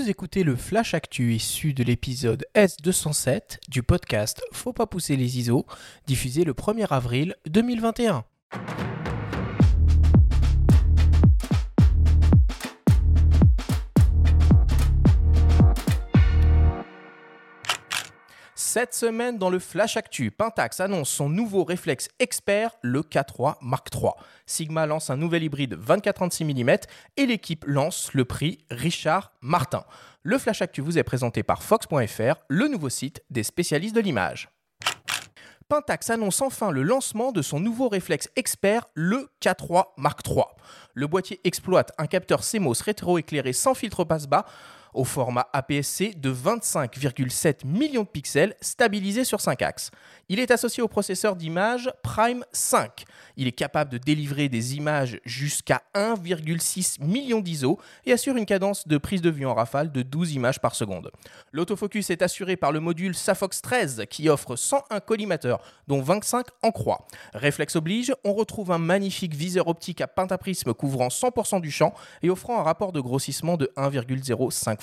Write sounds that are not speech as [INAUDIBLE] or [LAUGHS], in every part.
Vous écoutez le Flash Actu issu de l'épisode S207 du podcast Faut pas pousser les ISO, diffusé le 1er avril 2021. Cette semaine, dans le Flash Actu, Pentax annonce son nouveau réflexe expert, le K3 Mark III. Sigma lance un nouvel hybride 24-36 mm et l'équipe lance le prix Richard Martin. Le Flash Actu vous est présenté par Fox.fr, le nouveau site des spécialistes de l'image. Pentax annonce enfin le lancement de son nouveau réflexe expert, le K3 Mark III. Le boîtier exploite un capteur CMOS rétro-éclairé sans filtre passe-bas au format APS-C de 25,7 millions de pixels stabilisé sur 5 axes. Il est associé au processeur d'image Prime 5. Il est capable de délivrer des images jusqu'à 1,6 million d'ISO et assure une cadence de prise de vue en rafale de 12 images par seconde. L'autofocus est assuré par le module Safox 13 qui offre 101 collimateurs dont 25 en croix. Réflexe oblige, on retrouve un magnifique viseur optique à pentaprisme couvrant 100% du champ et offrant un rapport de grossissement de 1,05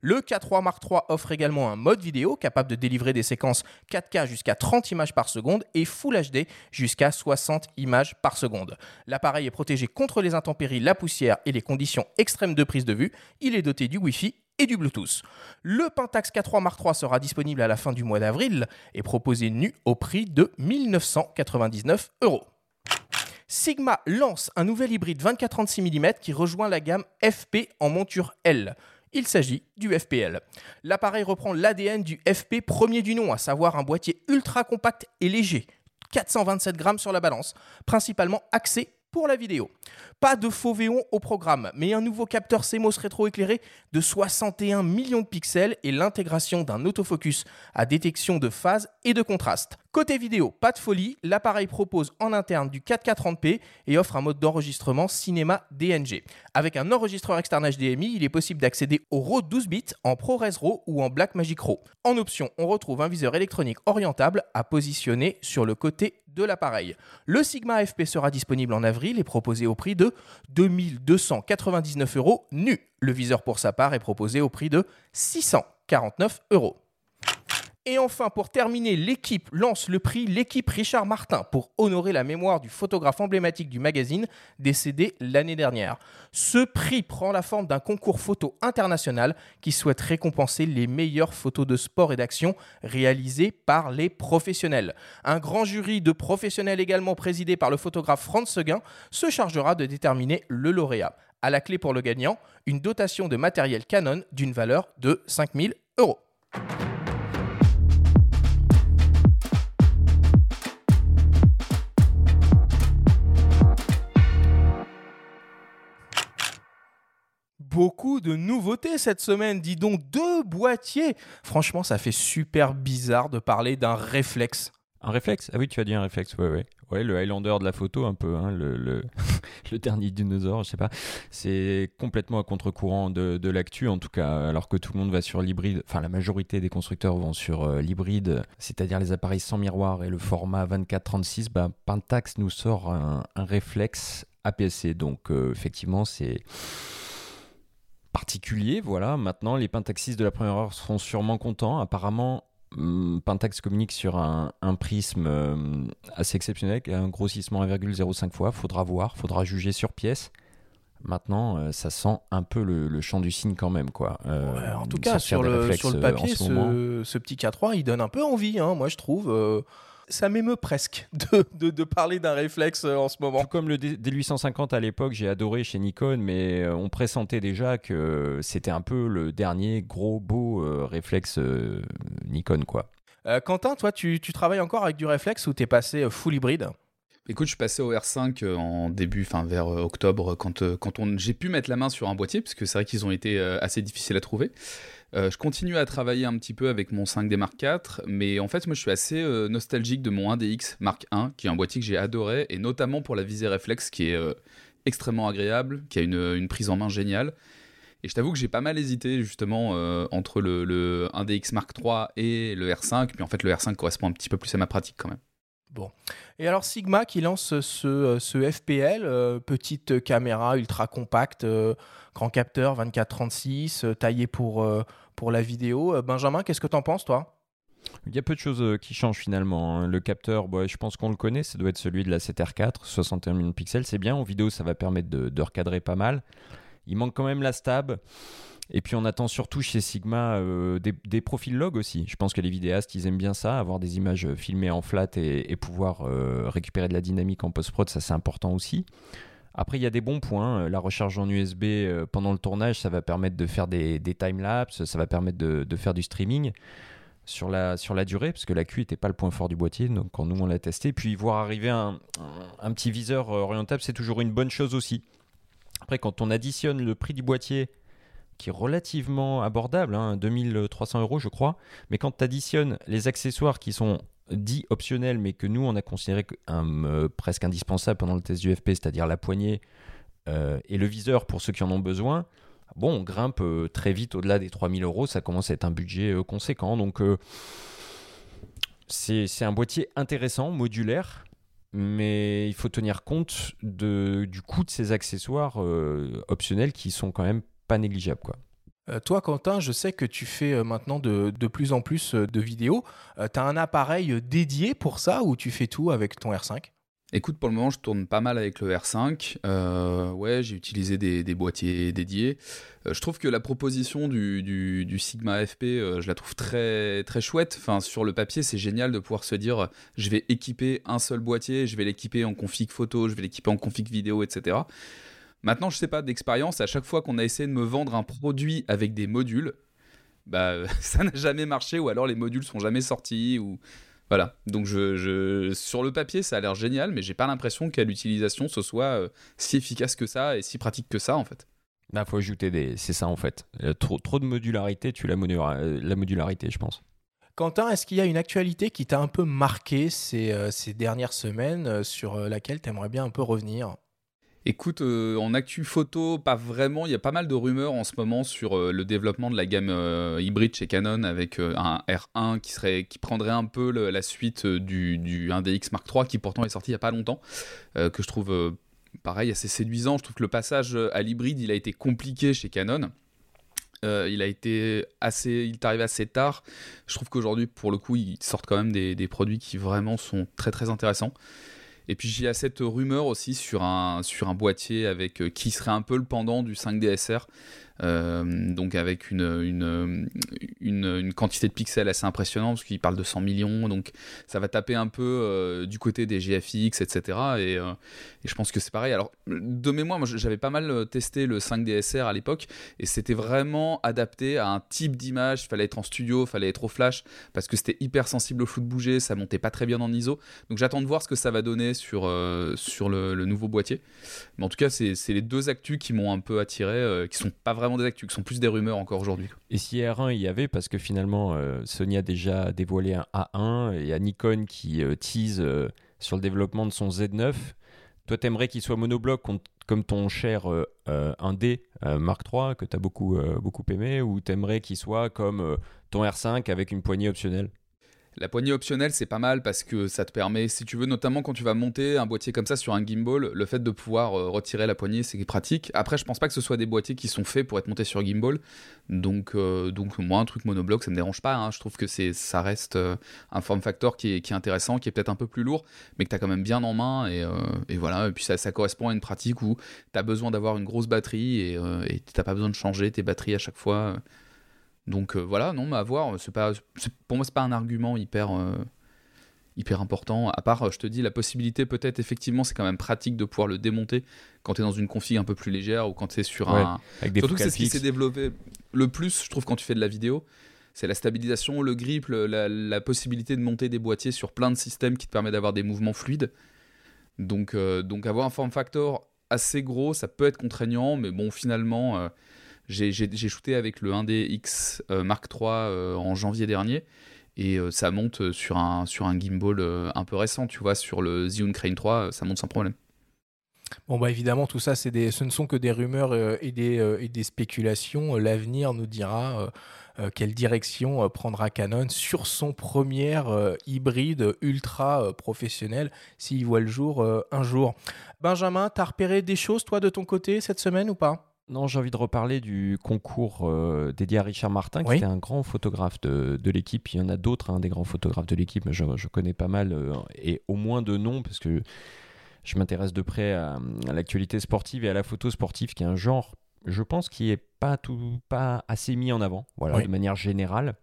Le K3 Mark III offre également un mode vidéo capable de délivrer des séquences 4K jusqu'à 30 images par seconde et Full HD jusqu'à 60 images par seconde. L'appareil est protégé contre les intempéries, la poussière et les conditions extrêmes de prise de vue. Il est doté du Wi-Fi et du Bluetooth. Le Pentax K3 Mark III sera disponible à la fin du mois d'avril et proposé nu au prix de 1999 euros. Sigma lance un nouvel hybride 24-36 mm qui rejoint la gamme FP en monture L. Il s'agit du FPL. L'appareil reprend l'ADN du FP premier du nom, à savoir un boîtier ultra compact et léger, 427 grammes sur la balance, principalement axé pour la vidéo. Pas de faux véon au programme, mais un nouveau capteur CMOS rétro-éclairé de 61 millions de pixels et l'intégration d'un autofocus à détection de phase et de contraste. Côté vidéo, pas de folie, l'appareil propose en interne du 4K30p et offre un mode d'enregistrement cinéma DNG. Avec un enregistreur externe HDMI, il est possible d'accéder au RAW 12 bits en ProRes RAW ou en Blackmagic RAW. En option, on retrouve un viseur électronique orientable à positionner sur le côté de l'appareil. Le Sigma FP sera disponible en avril et proposé au prix de 2299 euros nu. Le viseur pour sa part est proposé au prix de 649 euros. Et enfin, pour terminer, l'équipe lance le prix L'équipe Richard Martin pour honorer la mémoire du photographe emblématique du magazine décédé l'année dernière. Ce prix prend la forme d'un concours photo international qui souhaite récompenser les meilleures photos de sport et d'action réalisées par les professionnels. Un grand jury de professionnels également présidé par le photographe Franz Seguin se chargera de déterminer le lauréat. À la clé pour le gagnant, une dotation de matériel Canon d'une valeur de 5000 euros. Beaucoup de nouveautés cette semaine. Dis donc, deux boîtiers. Franchement, ça fait super bizarre de parler d'un réflexe. Un réflexe? Ah oui, tu as dit un réflexe, ouais, ouais. Ouais, le Highlander de la photo, un peu, hein, [LAUGHS] le, dernier dinosaure, je sais pas. C'est complètement à contre-courant de, de l'actu, en tout cas, alors que tout le monde va sur l'hybride, enfin la majorité des constructeurs vont sur euh, l'hybride, c'est-à-dire les appareils sans miroir et le format 24-36, bah, Pentax nous sort un, réflexe APS-C. Donc, euh, effectivement, c'est particulier. Voilà, maintenant les Pentaxis de la première heure seront sûrement contents. Apparemment, hum, Pentax communique sur un, prisme euh, assez exceptionnel, un grossissement 1,05 fois. Faudra voir, faudra juger sur pièce. Maintenant, euh, ça sent un peu le, champ du signe quand même. Quoi. Euh, en tout cas, sur le, sur le papier, ce, petit K3, il donne un peu envie, hein, moi je trouve ça m'émeut presque [LAUGHS] de, de, parler d'un réflexe euh, en ce moment. comme le D850 à l'époque, j'ai adoré chez Nikon, mais euh, on pressentait déjà que c'était un peu le dernier gros beau euh, réflexe Nikon. quoi. Quentin, toi, tu, tu, travailles encore avec du réflexe ou t'es passé full hybride? Écoute, je suis passé au R5 en début, enfin vers octobre, quand, quand on, j'ai pu mettre la main sur un boîtier, parce que c'est vrai qu'ils ont été assez difficiles à trouver. Euh, je continue à travailler un petit peu avec mon 5D Mark IV, mais en fait, moi, je suis assez euh, nostalgique de mon 1DX Mark I, qui est un boîtier que j'ai adoré, et notamment pour la visée réflexe, qui est euh, extrêmement agréable, qui a une, prise en main géniale. Et je t'avoue que j'ai pas mal hésité justement entre le, le 1DX Mark III et le R5, mais en fait, le R5 correspond un petit peu plus à ma pratique quand même. Bon. Et alors Sigma qui lance ce, ce FPL, petite caméra ultra compacte, grand capteur 24-36, taillé pour, pour la vidéo. Benjamin, qu'est-ce que tu en penses toi? Il y a peu de choses euh, qui changent finalement. Hein. Le capteur, bah, je pense qu'on le connaît, ça doit être celui de la 7R4, 61 millions de pixels, c'est bien. En vidéo, ça va permettre de, recadrer pas mal. Il manque quand même la stab. Et puis on attend surtout chez Sigma euh, des, profils log aussi. Je pense que les vidéastes, ils aiment bien ça, avoir des images filmées en flat et, pouvoir euh, récupérer de la dynamique en post-prod, ça c'est important aussi. Après, il y a des bons points. La recharge en USB pendant le tournage, ça va permettre de faire des, des time-lapse, ça va permettre de, faire du streaming sur la, sur la durée, parce que la Q n'était pas le point fort du boîtier, donc quand nous on l'a testé, puis voir arriver un, petit viseur euh, orientable, c'est toujours une bonne chose aussi. Après, quand on additionne le prix du boîtier, qui est relativement abordable, hein, 2300 euros je crois, mais quand tu additionnes les accessoires qui sont dits optionnels, mais que nous on a considéré euh, presque indispensable pendant le test du FP, c'est-à-dire la poignée euh, et le viseur pour ceux qui en ont besoin, bon, on grimpe euh, très vite au-delà des 3000 euros, ça commence à être un budget conséquent. Donc, c'est un boîtier intéressant, modulaire, mais il faut tenir compte du coût de ces accessoires optionnels qui sont quand même pas négligeables. Quoi. toi, Quentin, je sais que tu fais maintenant de, de, plus en plus de vidéos. tu as un appareil dédié pour ça ou tu fais tout avec ton R5 Écoute, pour le moment, je tourne pas mal avec le R5. Euh, ouais, j'ai utilisé des, boîtiers dédiés. Euh, je trouve que la proposition du, Sigma FP, euh, je la trouve très, très chouette. Enfin, sur le papier, c'est génial de pouvoir se dire je vais équiper un seul boîtier, je vais l'équiper en config photo, je vais l'équiper en config vidéo, etc. Maintenant, je sais pas d'expérience, à chaque fois qu'on a essayé de me vendre un produit avec des modules, bah, [LAUGHS] ça n'a jamais marché, ou alors les modules sont jamais sortis, ou voilà, donc je, sur le papier ça a l'air génial, mais j'ai pas l'impression qu'à l'utilisation ce soit euh, si efficace que ça et si pratique que ça en fait. Il bah, faut ajouter des. C'est ça en fait. Trop, trop de modularité, tu la, euh, la modularité, je pense. Quentin, est-ce qu'il y a une actualité qui t'a un peu marqué ces, euh, ces dernières semaines sur laquelle tu aimerais bien un peu revenir? Écoute, euh, en actu photo, pas vraiment. Il y a pas mal de rumeurs en ce moment sur euh, le développement de la gamme euh, hybride chez Canon avec un R1 qui, serait, qui prendrait un peu la suite du, du 1DX Mark III qui pourtant est sorti il y a pas longtemps, que je trouve pareil assez séduisant. Je trouve que le passage à l'hybride, il a été compliqué chez Canon. il a été assez, il est assez tard. Je trouve qu'aujourd'hui, pour le coup, ils sortent quand même des, des, produits qui vraiment sont très très intéressants. Et puis il y a cette rumeur aussi sur un, sur un boîtier avec euh, qui serait un peu le pendant du 5DSR, euh, donc avec une, une, quantité de pixels assez impressionnante, parce qu'il parle de 100 millions, donc ça va taper un peu euh, du côté des GFX, etc. Et, et je pense que c'est pareil. Alors, de mémoire, moi j'avais pas mal testé le 5DSR à l'époque, et c'était vraiment adapté à un type d'image, il fallait être en studio, il fallait être au flash, parce que c'était hyper sensible au flou de bouger, ça montait pas très bien en ISO. Donc j'attends de voir ce que ça va donner sur, sur le, nouveau boîtier. Mais en tout cas, c'est les deux actus qui m'ont un peu attiré, qui sont pas vraiment des actus, qui sont plus des rumeurs encore aujourd'hui. Et si R1 il y avait, parce que finalement euh, Sony a déjà dévoilé un A1, et il y a Nikon qui euh, tease euh, sur le développement de son Z9. Toi, t'aimerais qu'il soit monobloc comme ton cher 1D Mark III que tu as beaucoup, beaucoup aimé, ou t'aimerais qu'il soit comme ton R5 avec une poignée optionnelle? La poignée optionnelle, c'est pas mal parce que ça te permet, si tu veux, notamment quand tu vas monter un boîtier comme ça sur un gimbal, le fait de pouvoir euh, retirer la poignée, c'est pratique. Après, je pense pas que ce soit des boîtiers qui sont faits pour être montés sur gimbal. Donc, euh, donc moi, un truc monobloc, ça me dérange pas. Hein. Je trouve que ça reste euh, un form factor qui est, qui est intéressant, qui est peut-être un peu plus lourd, mais que tu as quand même bien en main. Et, voilà. Et puis ça, ça, correspond à une pratique où tu as besoin d'avoir une grosse batterie et tu n'as pas besoin de changer tes batteries à chaque fois. Donc euh, voilà, non, mais à voir. C'est pas, pour moi, c'est pas un argument hyper, euh, hyper important. À part, je te dis, la possibilité, peut-être, effectivement, c'est quand même pratique de pouvoir le démonter quand tu es dans une config un peu plus légère ou quand tu es sur un. Avec des Surtout que c'est ce qui s'est développé le plus, je trouve, quand tu fais de la vidéo. C'est la stabilisation, le grip, la, possibilité de monter des boîtiers sur plein de systèmes qui te permet d'avoir des mouvements fluides. Donc, euh, donc avoir un form factor assez gros, ça peut être contraignant, mais bon, finalement, j'ai shooté avec le 1DX euh, Mark III euh, en janvier dernier et euh, ça monte sur un, sur un gimbal un peu récent, tu vois, sur le Zhiyun Crane 3, ça monte sans problème. Bon, bah évidemment, tout ça, des, ce ne sont que des rumeurs et, des, et, des, spéculations. L'avenir nous dira quelle direction prendra Canon sur son premier hybride ultra professionnel, s'il voit le jour un jour. Benjamin, t'as repéré des choses, toi, de ton côté, cette semaine ou pas? Non, j'ai envie de reparler du concours dédié à Richard Martin, qui était un grand photographe de, de l'équipe. Il y en a d'autres, hein, des grands photographes de l'équipe, mais je, je, connais pas mal, et au moins de noms, parce que je m'intéresse de près à, l'actualité sportive et à la photo sportive, qui est un genre, je pense, qui est pas tout, pas assez mis en avant, voilà, de manière générale.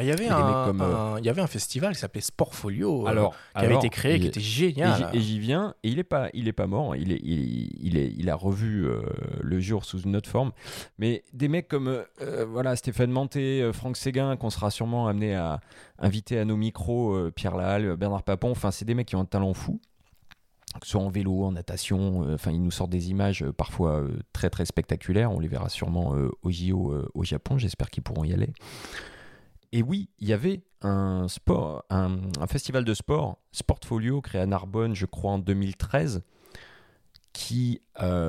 Bah, il y, avait un, euh, il y avait un festival qui s'appelait Sportfolio euh, alors, qui avait été créé, qui était génial. Et j'y viens, et il n'est pas, il est pas mort, il, est, il, est, il a revu euh, le jour sous une autre forme. Mais des mecs comme voilà, Stéphane Manté, Franck Séguin, qu'on sera sûrement amené à inviter à nos micros, Pierre Lahalle, Bernard Papon, enfin, c'est des mecs qui ont un talent fou soit en vélo, en natation. Euh, enfin, ils nous sortent des images euh, parfois euh, très très spectaculaires. On les verra sûrement au JO au Japon. J'espère qu'ils pourront y aller. Et oui, il y avait un festival de sport, Sportfolio, créé à Narbonne, je crois en 2013, qui,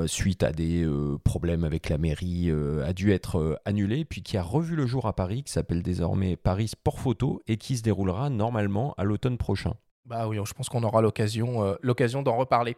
suite à des problèmes avec la mairie, a dû être annulé, puis qui a revu le jour à Paris, qui s'appelle désormais Paris Sport Photo, et qui se déroulera normalement à l'automne prochain. Bah oui, je pense qu'on aura euh, l'occasion d'en reparler.